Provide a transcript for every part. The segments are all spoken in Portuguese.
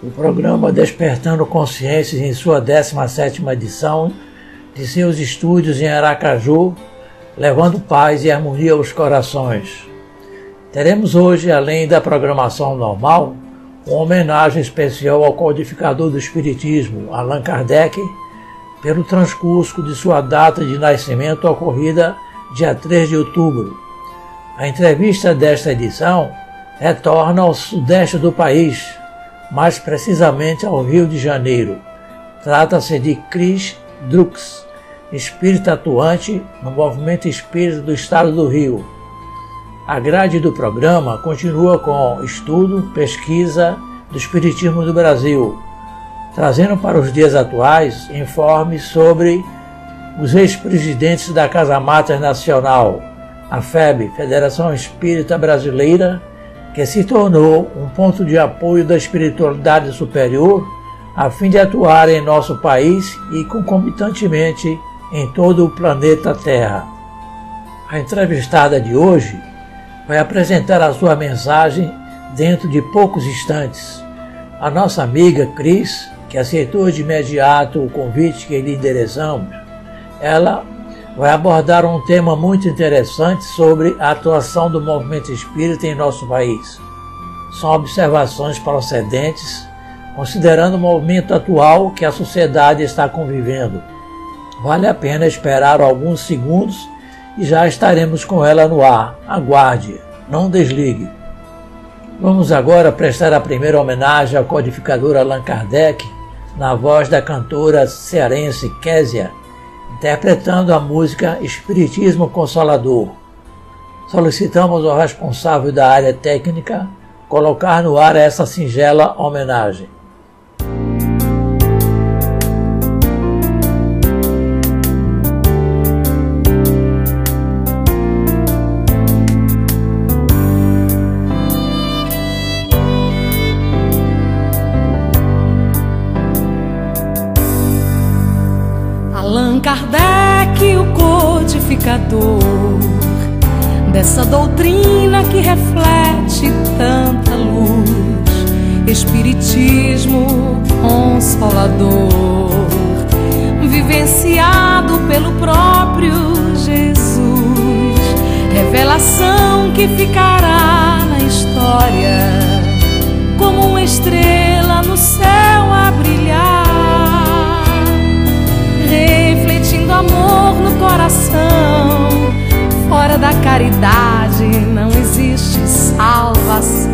o programa Despertando Consciências em sua 17ª edição de seus estúdios em Aracaju, levando paz e harmonia aos corações. Teremos hoje, além da programação normal, uma homenagem especial ao codificador do Espiritismo, Allan Kardec, pelo transcurso de sua data de nascimento ocorrida dia 3 de outubro. A entrevista desta edição retorna ao sudeste do país, mais precisamente ao Rio de Janeiro. Trata-se de Chris Drux, espírito atuante no movimento espírita do estado do Rio a grade do programa continua com estudo, pesquisa do Espiritismo do Brasil, trazendo para os dias atuais informes sobre os ex-presidentes da Casa Mater Nacional, a FEB, Federação Espírita Brasileira, que se tornou um ponto de apoio da espiritualidade superior a fim de atuar em nosso país e concomitantemente em todo o planeta Terra. A entrevistada de hoje vai apresentar a sua mensagem dentro de poucos instantes. A nossa amiga Cris, que aceitou de imediato o convite que lhe endereçamos, ela vai abordar um tema muito interessante sobre a atuação do movimento espírita em nosso país. São observações procedentes, considerando o movimento atual que a sociedade está convivendo. Vale a pena esperar alguns segundos e já estaremos com ela no ar. Aguarde, não desligue. Vamos agora prestar a primeira homenagem ao codificador Allan Kardec, na voz da cantora cearense Késia, interpretando a música Espiritismo Consolador. Solicitamos ao responsável da área técnica colocar no ar essa singela homenagem. Dessa doutrina que reflete tanta luz, Espiritismo consolador, vivenciado pelo próprio Jesus, revelação que ficará na história como uma estrela no céu a brilhar, refletindo amor no coração Fora da caridade não existe salvação.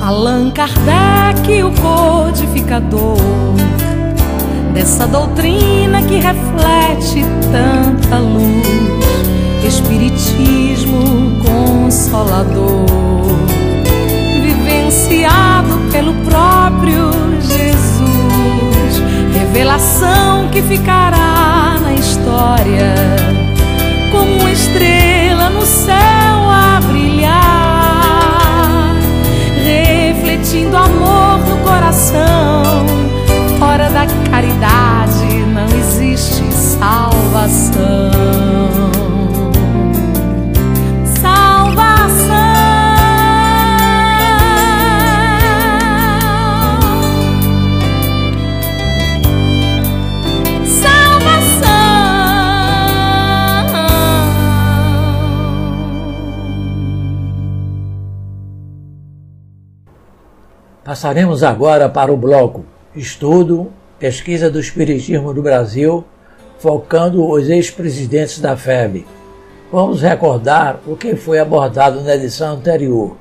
Allan Kardec, o codificador dessa doutrina que reflete tanta luz, Espiritismo consolador, vivenciado pelo próprio Jesus, revelação que ficará na história como uma estrela no céu salvação. Salvação. Salvação. Passaremos agora para o bloco estudo, pesquisa do Espiritismo do Brasil, focando os ex-presidentes da FEB. Vamos recordar o que foi abordado na edição anterior.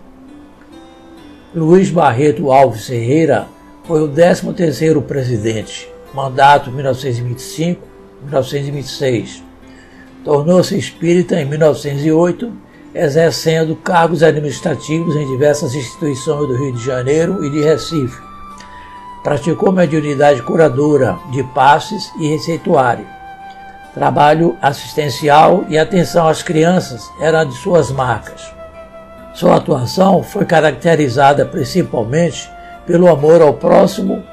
Luiz Barreto Alves Ferreira Foi o 13º presidente, mandato 1925-1926. Tornou-se espírita em 1908, exercendo cargos administrativos em diversas instituições do Rio de Janeiro e de Recife. Praticou mediunidade curadora de passes e receituário. Trabalho assistencial e atenção às crianças eram de suas marcas. Sua atuação foi caracterizada principalmente pelo amor ao próximo.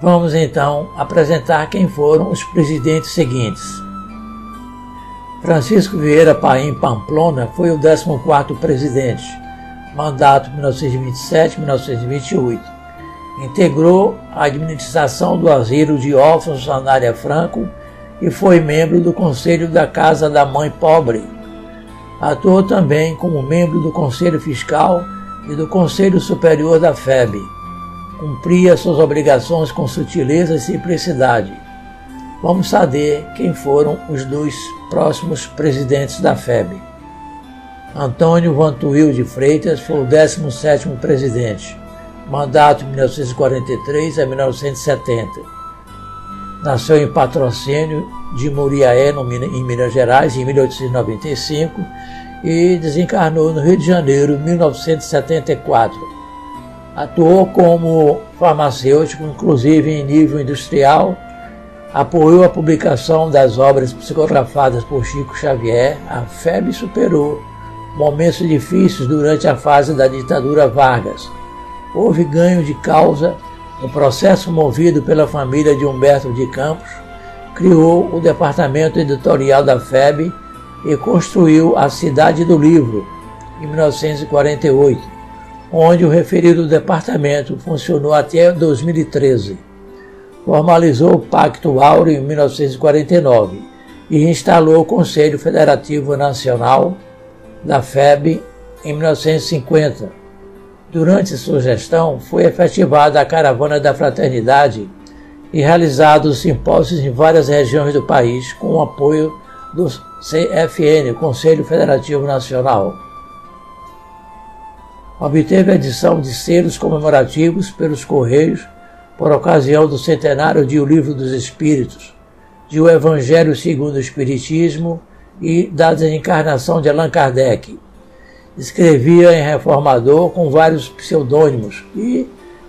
Vamos então apresentar quem foram os presidentes seguintes. Francisco Vieira Paim Pamplona foi o 14º presidente, mandato 1927-1928. Integrou a administração do asilo de órfãos Anária Franco e foi membro do Conselho da Casa da Mãe Pobre. Atuou também como membro do Conselho Fiscal e do Conselho Superior da FEB. Cumpria suas obrigações com sutileza e simplicidade. Vamos saber quem foram os dois próximos presidentes da FEB. Antônio Vantuil de Freitas foi o 17º presidente, mandato de 1943 a 1970 Nasceu em Patrocínio de Muriaé, em Minas Gerais, em 1895 e desencarnou no Rio de Janeiro em 1974. Atuou como farmacêutico, inclusive em nível industrial, apoiou a publicação das obras psicografadas por Chico Xavier. A FEB superou momentos difíceis durante a fase da ditadura Vargas. Houve ganho de causa no processo movido pela família de Humberto de Campos, criou o departamento editorial da FEB e construiu a Cidade do Livro, em 1948, onde o referido departamento funcionou até 2013. Formalizou o Pacto Áureo em 1949 e instalou o Conselho Federativo Nacional da FEB em 1950 Durante sua gestão, foi efetivada a Caravana da Fraternidade e realizados simpósios em várias regiões do país com o apoio do CFN, Conselho Federativo Nacional. Obteve a edição de selos comemorativos pelos Correios por ocasião do centenário de O Livro dos Espíritos, de O Evangelho segundo o Espiritismo e da desencarnação de Allan Kardec escrevia em Reformador com vários pseudônimos e,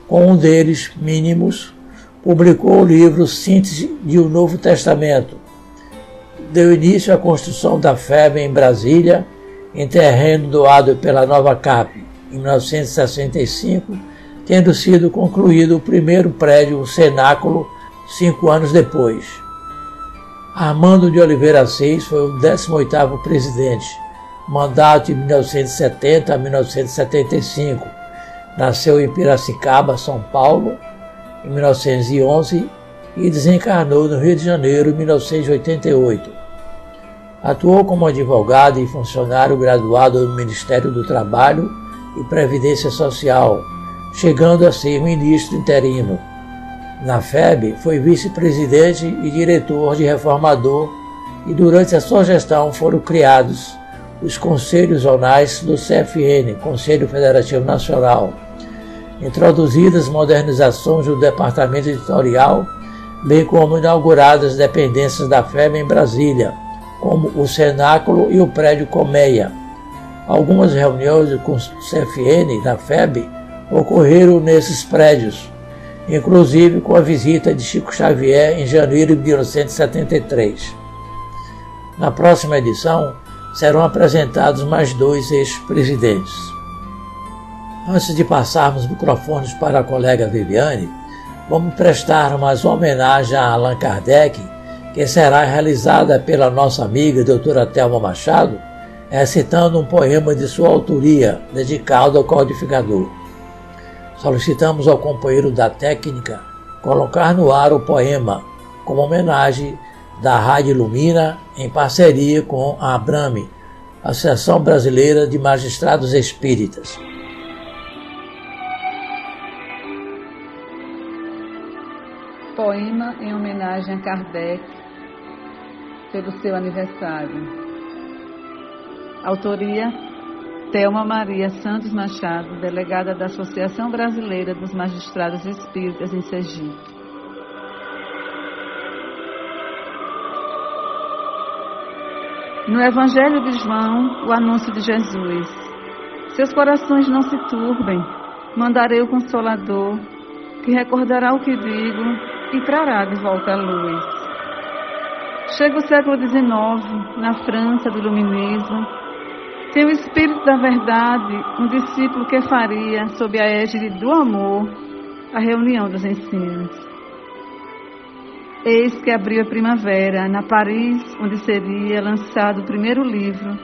com um deles, Mínimos, publicou o livro Síntese de O Novo Testamento. Deu início à construção da FEB em Brasília, em terreno doado pela Nova Cap, em 1965, tendo sido concluído o primeiro prédio, o cenáculo, cinco anos depois. Armando de Oliveira Seis foi o 18º presidente mandato de 1970 a 1975. Nasceu em Piracicaba, São Paulo, em 1911 e desencarnou no Rio de Janeiro em 1988. Atuou como advogado e funcionário graduado no Ministério do Trabalho e Previdência Social, chegando a ser ministro interino. Na FEB, foi vice-presidente e diretor de reformador e durante a sua gestão foram criados os conselhos zonais do CFN, Conselho Federativo Nacional, introduzidas modernizações do departamento editorial, bem como inauguradas dependências da FEB em Brasília, como o Cenáculo e o Prédio Colmeia. Algumas reuniões com o CFN da FEB ocorreram nesses prédios, inclusive com a visita de Chico Xavier em janeiro de 1973. Na próxima edição, serão apresentados mais dois ex-presidentes. Antes de passarmos microfones para a colega Viviane, vamos prestar mais uma homenagem a Allan Kardec, que será realizada pela nossa amiga doutora Thelma Machado, recitando um poema de sua autoria, dedicado ao codificador. Solicitamos ao companheiro da técnica colocar no ar o poema, como homenagem da Rádio Lumina em parceria com a Abrame, Associação Brasileira de Magistrados Espíritas. Poema em homenagem a Kardec pelo seu aniversário. Autoria Thelma Maria Santos Machado, delegada da Associação Brasileira dos Magistrados Espíritas em Sergipe. No Evangelho de João, o anúncio de Jesus. Seus corações não se turbem, mandarei o Consolador, que recordará o que digo e trará de volta a luz. Chega o século XIX, na França do Iluminismo, tem o Espírito da Verdade, um discípulo que faria, sob a égide do amor, a reunião dos ensinos. Eis que abriu a primavera, na Paris, onde seria lançado o primeiro livro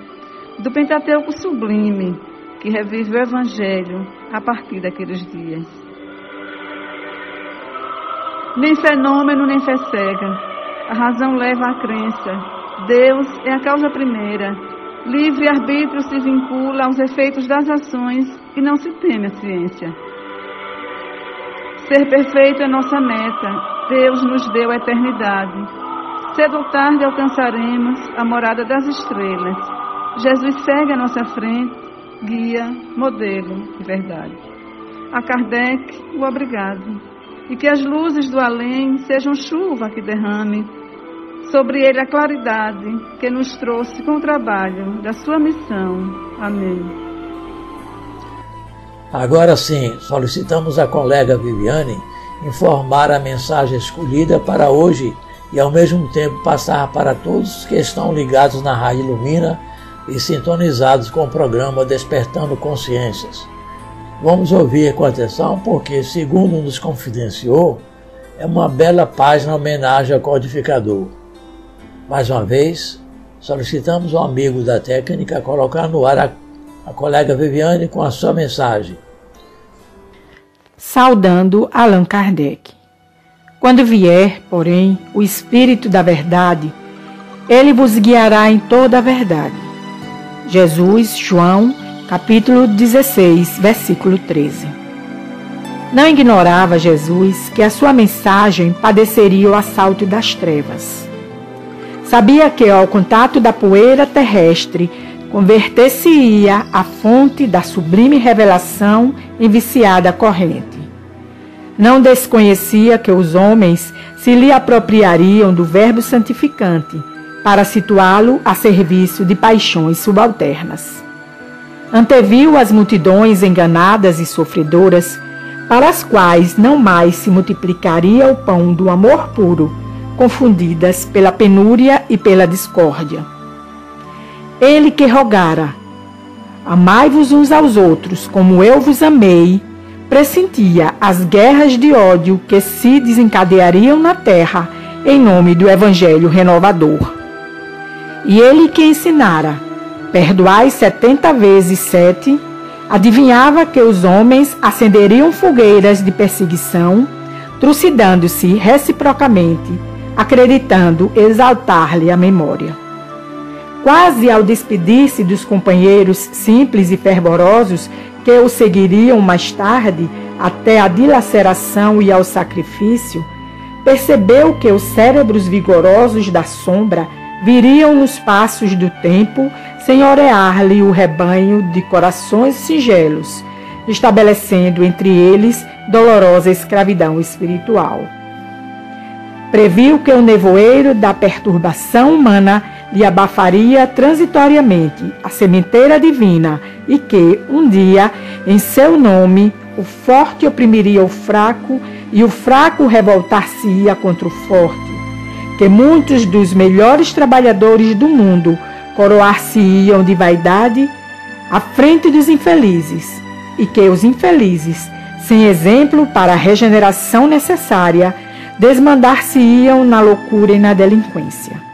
do Pentateuco Sublime, que revive o Evangelho a partir daqueles dias. Nem fenômeno, nem fé cega. A razão leva à crença. Deus é a causa primeira. Livre arbítrio se vincula aos efeitos das ações e não se teme a ciência. Ser perfeito é nossa meta, Deus nos deu a eternidade. Cedo ou tarde alcançaremos a morada das estrelas. Jesus segue à nossa frente, guia, modelo e verdade. A Kardec, o obrigado. E que as luzes do além sejam chuva que derrame sobre ele a claridade que nos trouxe com o trabalho da sua missão. Amém. Agora sim, solicitamos a colega Viviane informar a mensagem escolhida para hoje e ao mesmo tempo passar para todos que estão ligados na Rádio Lumina e sintonizados com o programa Despertando Consciências. Vamos ouvir com atenção porque, segundo nos confidenciou, é uma bela página homenagem ao codificador. Mais uma vez, solicitamos ao amigo da técnica colocar no ar a, a colega Viviane com a sua mensagem saudando Allan Kardec. Quando vier, porém, o Espírito da Verdade, ele vos guiará em toda a verdade. Jesus, João, capítulo 16, versículo 13. Não ignorava Jesus que a sua mensagem padeceria o assalto das trevas. Sabia que, ao contato da poeira terrestre, converter-se-ia a fonte da sublime revelação em viciada corrente. Não desconhecia que os homens se lhe apropriariam do Verbo santificante para situá-lo a serviço de paixões subalternas. Anteviu as multidões enganadas e sofredoras, para as quais não mais se multiplicaria o pão do amor puro, confundidas pela penúria e pela discórdia. Ele que rogara: Amai-vos uns aos outros, como eu vos amei, pressentia as guerras de ódio que se desencadeariam na terra em nome do Evangelho renovador. E ele que ensinara, perdoai setenta vezes sete, adivinhava que os homens acenderiam fogueiras de perseguição, trucidando-se reciprocamente, acreditando exaltar-lhe a memória. Quase ao despedir-se dos companheiros simples e fervorosos que o seguiriam mais tarde até a dilaceração e ao sacrifício, percebeu que os cérebros vigorosos da sombra viriam nos passos do tempo senhorear-lhe o rebanho de corações singelos, estabelecendo entre eles dolorosa escravidão espiritual. Previu que o nevoeiro da perturbação humana lhe abafaria transitoriamente a sementeira divina e que, um dia, em seu nome, o forte oprimiria o fraco e o fraco revoltar-se-ia contra o forte, que muitos dos melhores trabalhadores do mundo coroar-se-iam de vaidade à frente dos infelizes, e que os infelizes, sem exemplo para a regeneração necessária, desmandar-se-iam na loucura e na delinquência.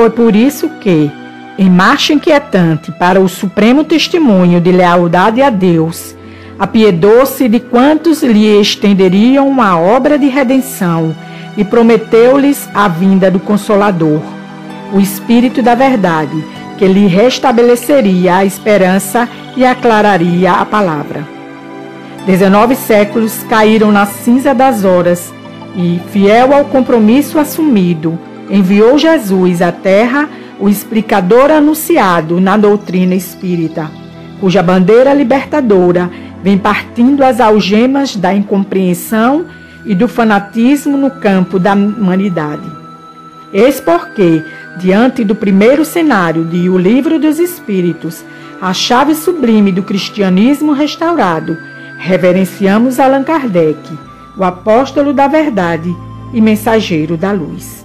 Foi por isso que, em marcha inquietante para o supremo testemunho de lealdade a Deus, apiedou-se de quantos lhe estenderiam a obra de redenção e prometeu-lhes a vinda do Consolador, o Espírito da Verdade, que lhe restabeleceria a esperança e aclararia a palavra. Dezenove séculos caíram na cinza das horas e, fiel ao compromisso assumido, enviou Jesus à terra o explicador anunciado na doutrina espírita, cuja bandeira libertadora vem partindo as algemas da incompreensão e do fanatismo no campo da humanidade. Eis porque, diante do primeiro cenário de O Livro dos Espíritos, a chave sublime do cristianismo restaurado, reverenciamos Allan Kardec, o apóstolo da verdade e mensageiro da luz.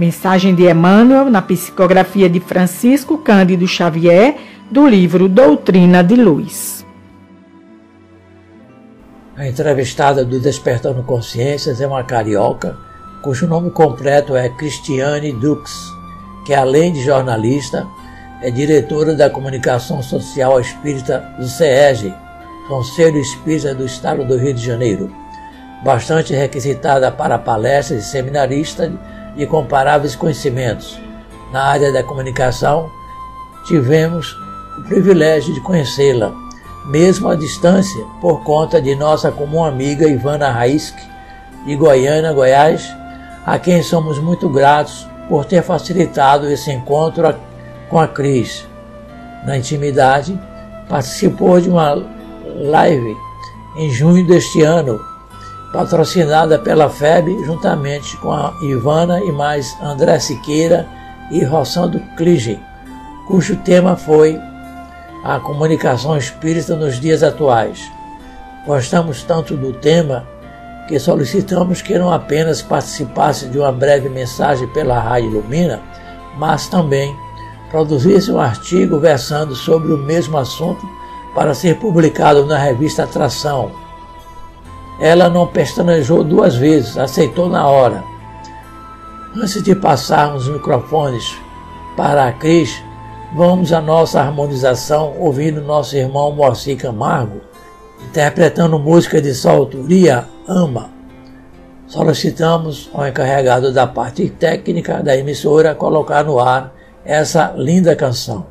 Mensagem de Emmanuel na psicografia de Francisco Cândido Xavier, do livro Doutrina de Luz. A entrevistada do Despertando Consciências é uma carioca cujo nome completo é Cristiane Dux, que além de jornalista, é diretora da comunicação social espírita do CEG, Conselho Espírita do Estado do Rio de Janeiro, bastante requisitada para palestras e seminaristas de comparáveis conhecimentos. Na área da comunicação, tivemos o privilégio de conhecê-la, mesmo à distância, por conta de nossa comum amiga Ivana Raiski, de Goiânia, Goiás, a quem somos muito gratos por ter facilitado esse encontro com a Cris. Na intimidade, participou de uma live em junho deste ano, patrocinada pela FEB, juntamente com a Ivana e mais André Siqueira e Rossando Clige, cujo tema foi a comunicação espírita nos dias atuais. Gostamos tanto do tema que solicitamos que não apenas participasse de uma breve mensagem pela Rádio Lumina, mas também produzisse um artigo versando sobre o mesmo assunto para ser publicado na revista Atração. Ela não pestanejou duas vezes, aceitou na hora. Antes de passarmos os microfones para a Cris, vamos à nossa harmonização ouvindo nosso irmão Moacir Camargo, interpretando música de sua autoria, Ama. Solicitamos ao encarregado da parte técnica da emissora colocar no ar essa linda canção.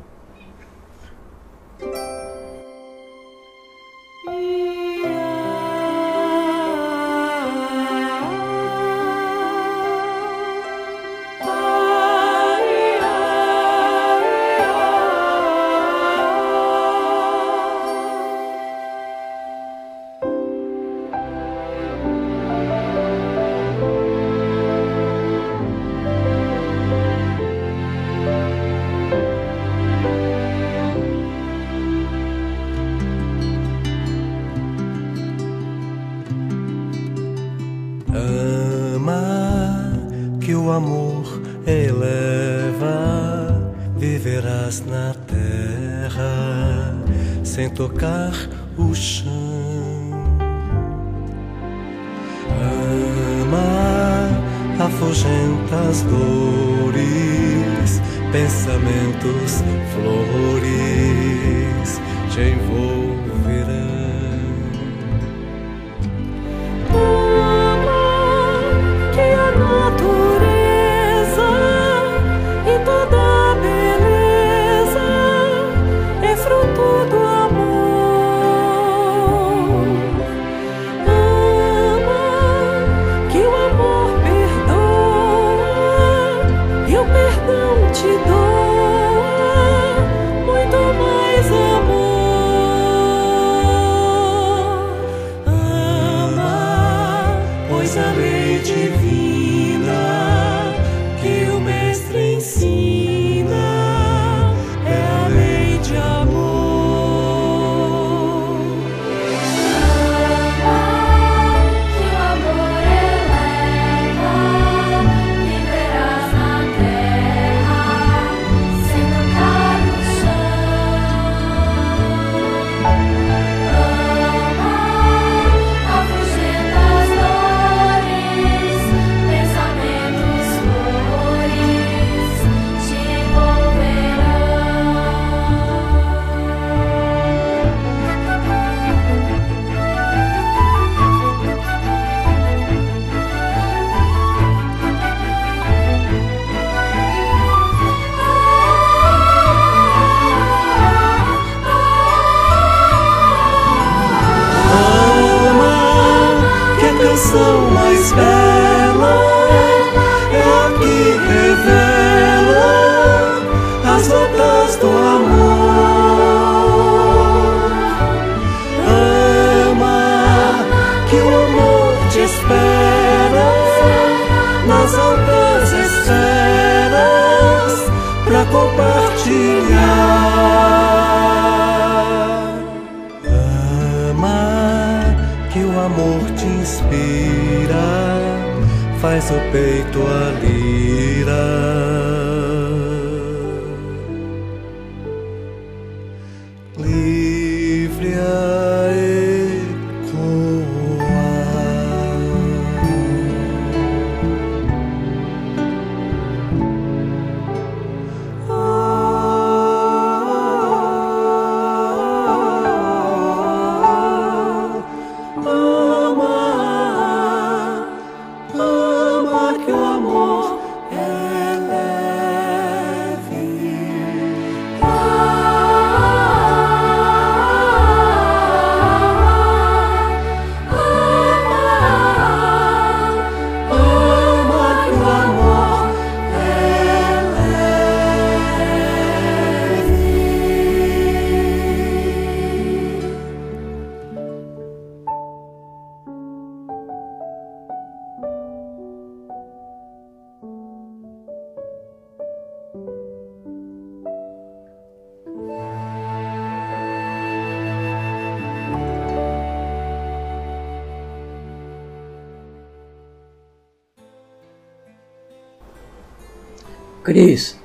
Cris,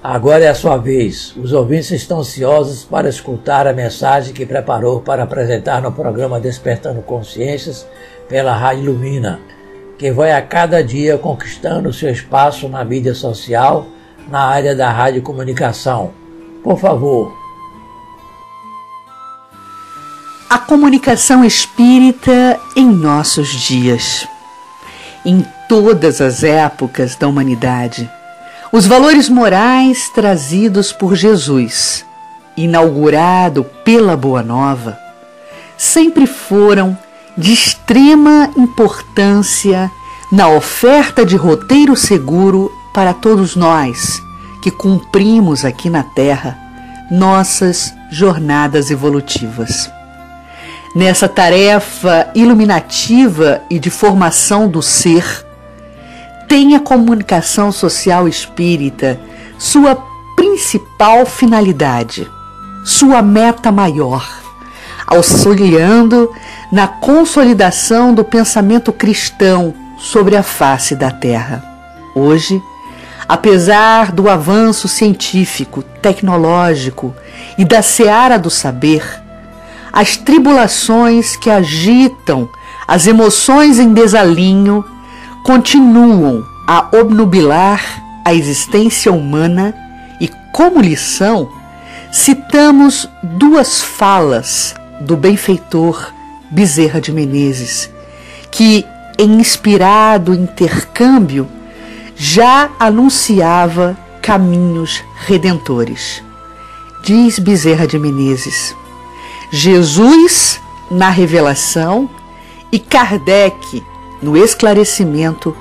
agora é a sua vez. Os ouvintes estão ansiosos para escutar a mensagem que preparou para apresentar no programa Despertando Consciências pela Rádio Lumina, que vai a cada dia conquistando seu espaço na mídia social na área da radiocomunicação. Por favor. A comunicação espírita em nossos dias. Em todas as épocas da humanidade, os valores morais trazidos por Jesus, inaugurado pela Boa Nova, sempre foram de extrema importância na oferta de roteiro seguro para todos nós que cumprimos aqui na Terra nossas jornadas evolutivas. Nessa tarefa iluminativa e de formação do ser, tem a comunicação social espírita sua principal finalidade, sua meta maior, auxiliando na consolidação do pensamento cristão sobre a face da Terra. Hoje, apesar do avanço científico, tecnológico e da seara do saber, as tribulações que agitam as emoções em desalinho continuam a obnubilar a existência humana e, como lição, citamos duas falas do benfeitor Bezerra de Menezes, que, em inspirado intercâmbio, já anunciava caminhos redentores. Diz Bezerra de Menezes: Jesus na revelação e Kardec no esclarecimento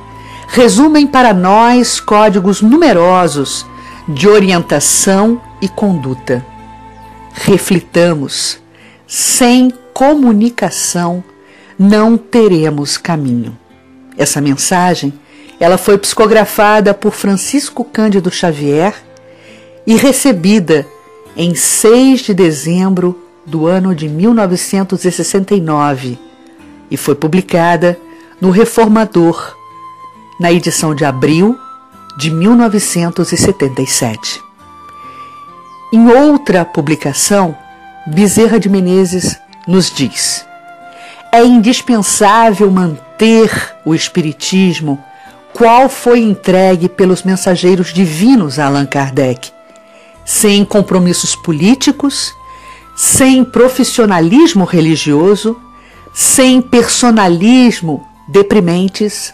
resumem para nós códigos numerosos de orientação e conduta. Reflitamos, sem comunicação não teremos caminho. Essa mensagem, ela foi psicografada por Francisco Cândido Xavier e recebida em 6 de dezembro do ano de 1969 e foi publicada no Reformador, na edição de abril de 1977. Em outra publicação, Bezerra de Menezes nos diz: é indispensável manter o Espiritismo qual foi entregue pelos mensageiros divinos a Allan Kardec, sem compromissos políticos, sem profissionalismo religioso, sem personalismo deprimentes,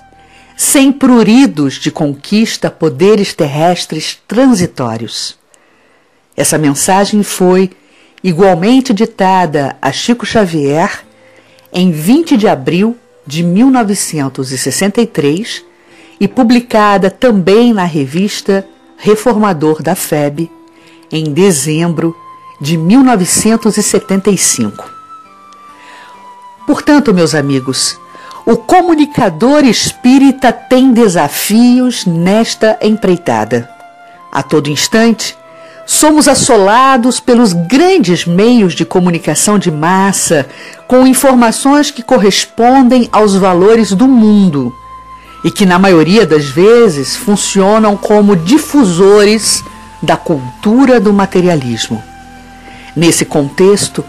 sem pruridos de conquista poderes terrestres transitórios. Essa mensagem foi igualmente ditada a Chico Xavier em 20 de abril de 1963 e publicada também na revista Reformador da FEB em dezembro de 1975. Portanto, meus amigos, o comunicador espírita tem desafios nesta empreitada. A todo instante, somos assolados pelos grandes meios de comunicação de massa com informações que correspondem aos valores do mundo e que, na maioria das vezes, funcionam como difusores da cultura do materialismo. Nesse contexto,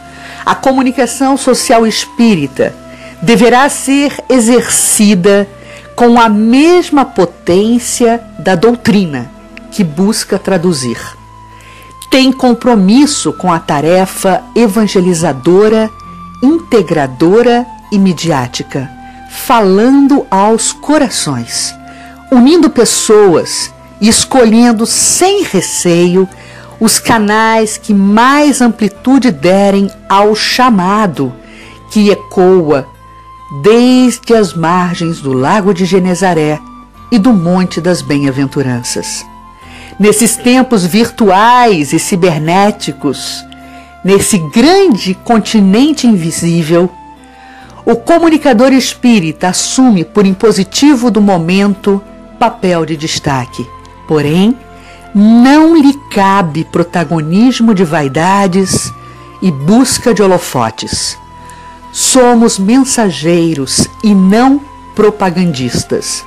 a comunicação social espírita deverá ser exercida com a mesma potência da doutrina que busca traduzir. Tem compromisso com a tarefa evangelizadora, integradora e midiática falando aos corações, unindo pessoas e escolhendo sem receio os canais que mais amplitude derem ao chamado que ecoa desde as margens do Lago de Genezaré e do Monte das Bem-aventuranças. Nesses tempos virtuais e cibernéticos, nesse grande continente invisível, o comunicador espírita assume por impositivo do momento papel de destaque. Porém, não lhe cabe protagonismo de vaidades e busca de holofotes. Somos mensageiros e não propagandistas.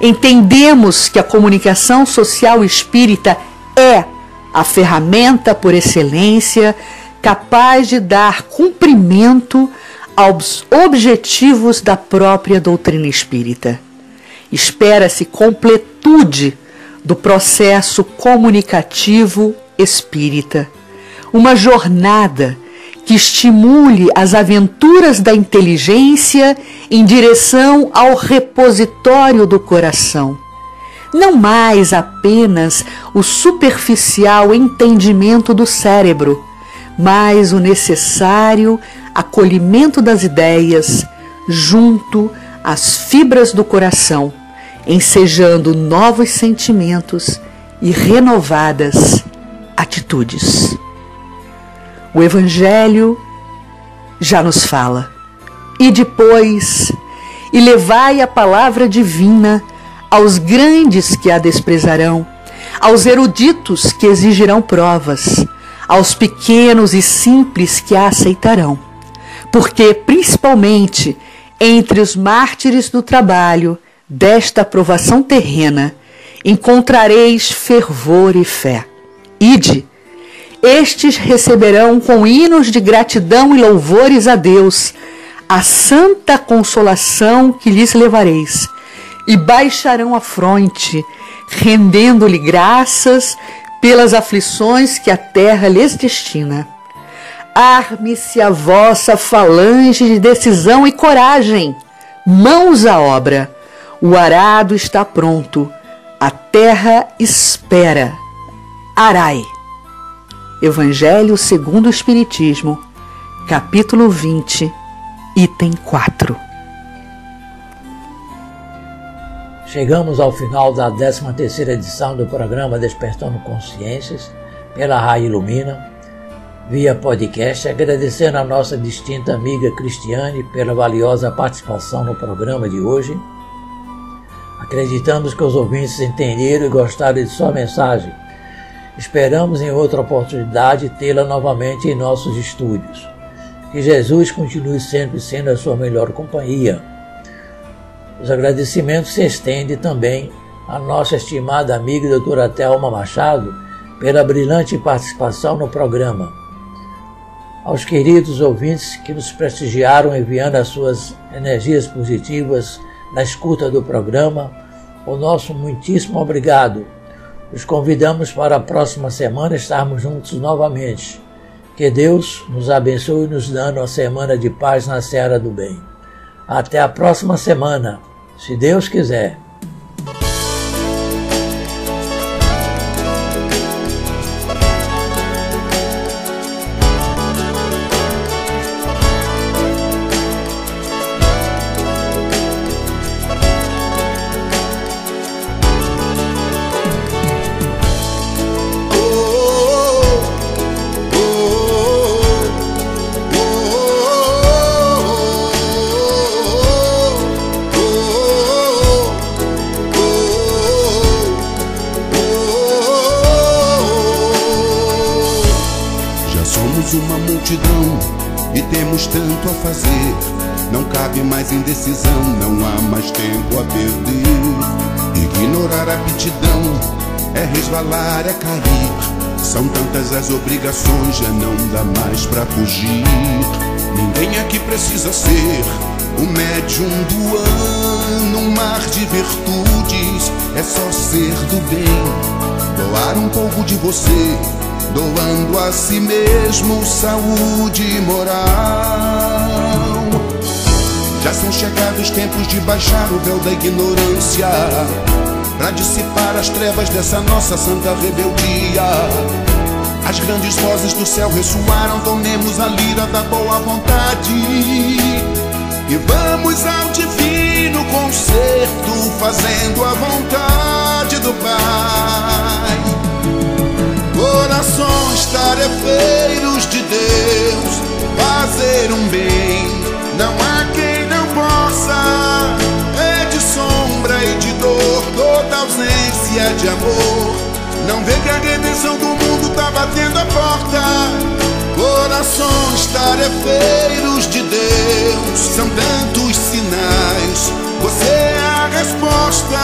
Entendemos que a comunicação social espírita é a ferramenta por excelência capaz de dar cumprimento aos objetivos da própria doutrina espírita. Espera-se completude do processo comunicativo espírita, uma jornada que estimule as aventuras da inteligência em direção ao repositório do coração. Não mais apenas o superficial entendimento do cérebro, mas o necessário acolhimento das ideias junto às fibras do coração, ensejando novos sentimentos e renovadas atitudes. O Evangelho já nos fala. E depois, e levai a palavra divina aos grandes que a desprezarão, aos eruditos que exigirão provas, aos pequenos e simples que a aceitarão porque, principalmente entre os mártires do trabalho desta aprovação terrena, encontrareis fervor e fé. Ide, estes receberão com hinos de gratidão e louvores a Deus a santa consolação que lhes levareis, e baixarão a fronte, rendendo-lhe graças pelas aflições que a terra lhes destina Arme-se a vossa falange de decisão e coragem. Mãos à obra. O arado está pronto. A terra espera. Arai. Evangelho segundo o Espiritismo, capítulo 20, item 4. Chegamos ao final da 13 terceira edição do programa Despertando Consciências pela Raia Ilumina via podcast, agradecendo a nossa distinta amiga Cristiane pela valiosa participação no programa de hoje. Acreditamos que os ouvintes entenderam e gostaram de sua mensagem. Esperamos em outra oportunidade tê-la novamente em nossos estúdios. Que Jesus continue sempre sendo a sua melhor companhia. Os agradecimentos se estendem também à nossa estimada amiga doutora Thelma Machado pela brilhante participação no programa aos queridos ouvintes que nos prestigiaram enviando as suas energias positivas na escuta do programa, o nosso muitíssimo obrigado. Os convidamos para a próxima semana estarmos juntos novamente. Que Deus nos abençoe nos dando uma semana de paz na Serra do Bem. Até a próxima semana, se Deus quiser. Somos uma multidão e temos tanto a fazer. Não cabe mais indecisão, não há mais tempo a perder. Ignorar a aptidão é resvalar, é cair. São tantas as obrigações, já não dá mais pra fugir. Ninguém aqui precisa ser o médium do ano, um mar de virtudes. É só ser do bem, doar um pouco de você, doando a si mesmo saúde moral. Já são chegados tempos de baixar o véu da ignorância, para dissipar as trevas dessa nossa santa rebeldia. As grandes vozes do céu ressoaram, tomemos a lira da boa vontade. E vamos ao divino concerto, fazendo a vontade do Pai. Corações tarefeiros de Deus, fazer um bem, não há quem não possa. É de sombra e de dor, toda ausência de amor. Não vê que a redenção do mundo tá batendo a porta. Corações tarefeiros de Deus, são tantos sinais. Você é a resposta.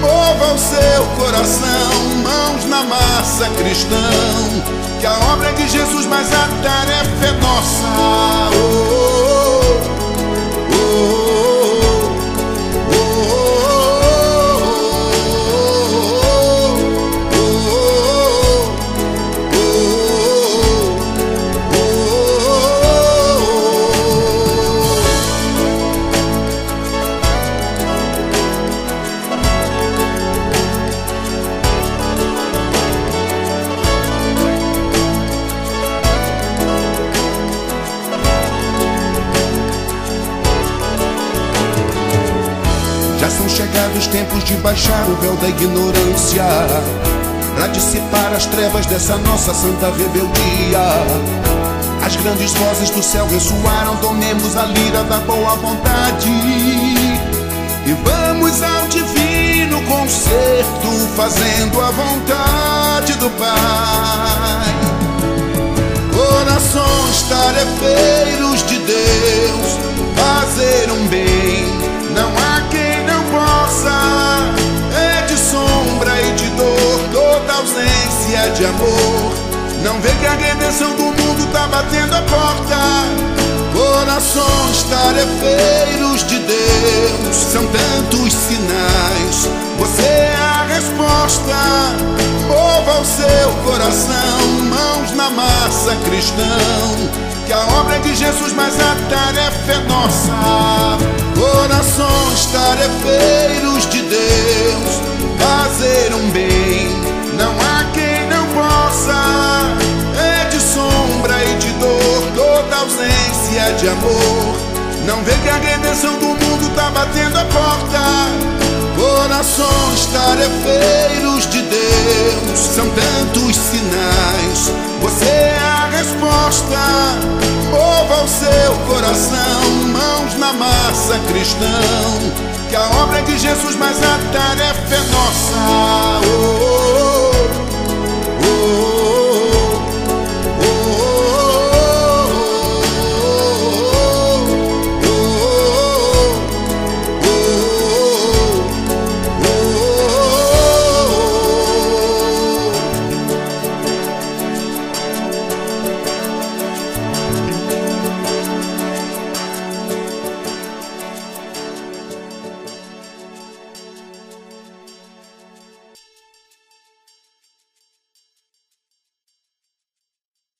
Mova o seu coração, mãos na massa, cristão. Que a obra é de Jesus, mas a tarefa é nossa. Oh, Já são chegados tempos de baixar o véu da ignorância, para dissipar as trevas dessa nossa santa rebeldia. As grandes vozes do céu ressoaram, tomemos a lira da boa vontade. E vamos ao divino concerto, fazendo a vontade do Pai. Corações tarefeiros de Deus, fazer um bem, ausência de amor. Não vê que a redenção do mundo tá batendo a porta. Corações tarefeiros de Deus, são tantos sinais. Você é a resposta. Mova o seu coração, mãos na massa, cristão. Que a obra é de Jesus, mas a tarefa é nossa. Corações tarefeiros de Deus, fazer um bem, de amor. Não vê que a redenção do mundo tá batendo a porta. Corações tarefeiros de Deus, são tantos sinais. Você é a resposta. Mova o seu coração, mãos na massa, cristão. Que a obra é de Jesus, mas a tarefa é nossa. Oh, oh,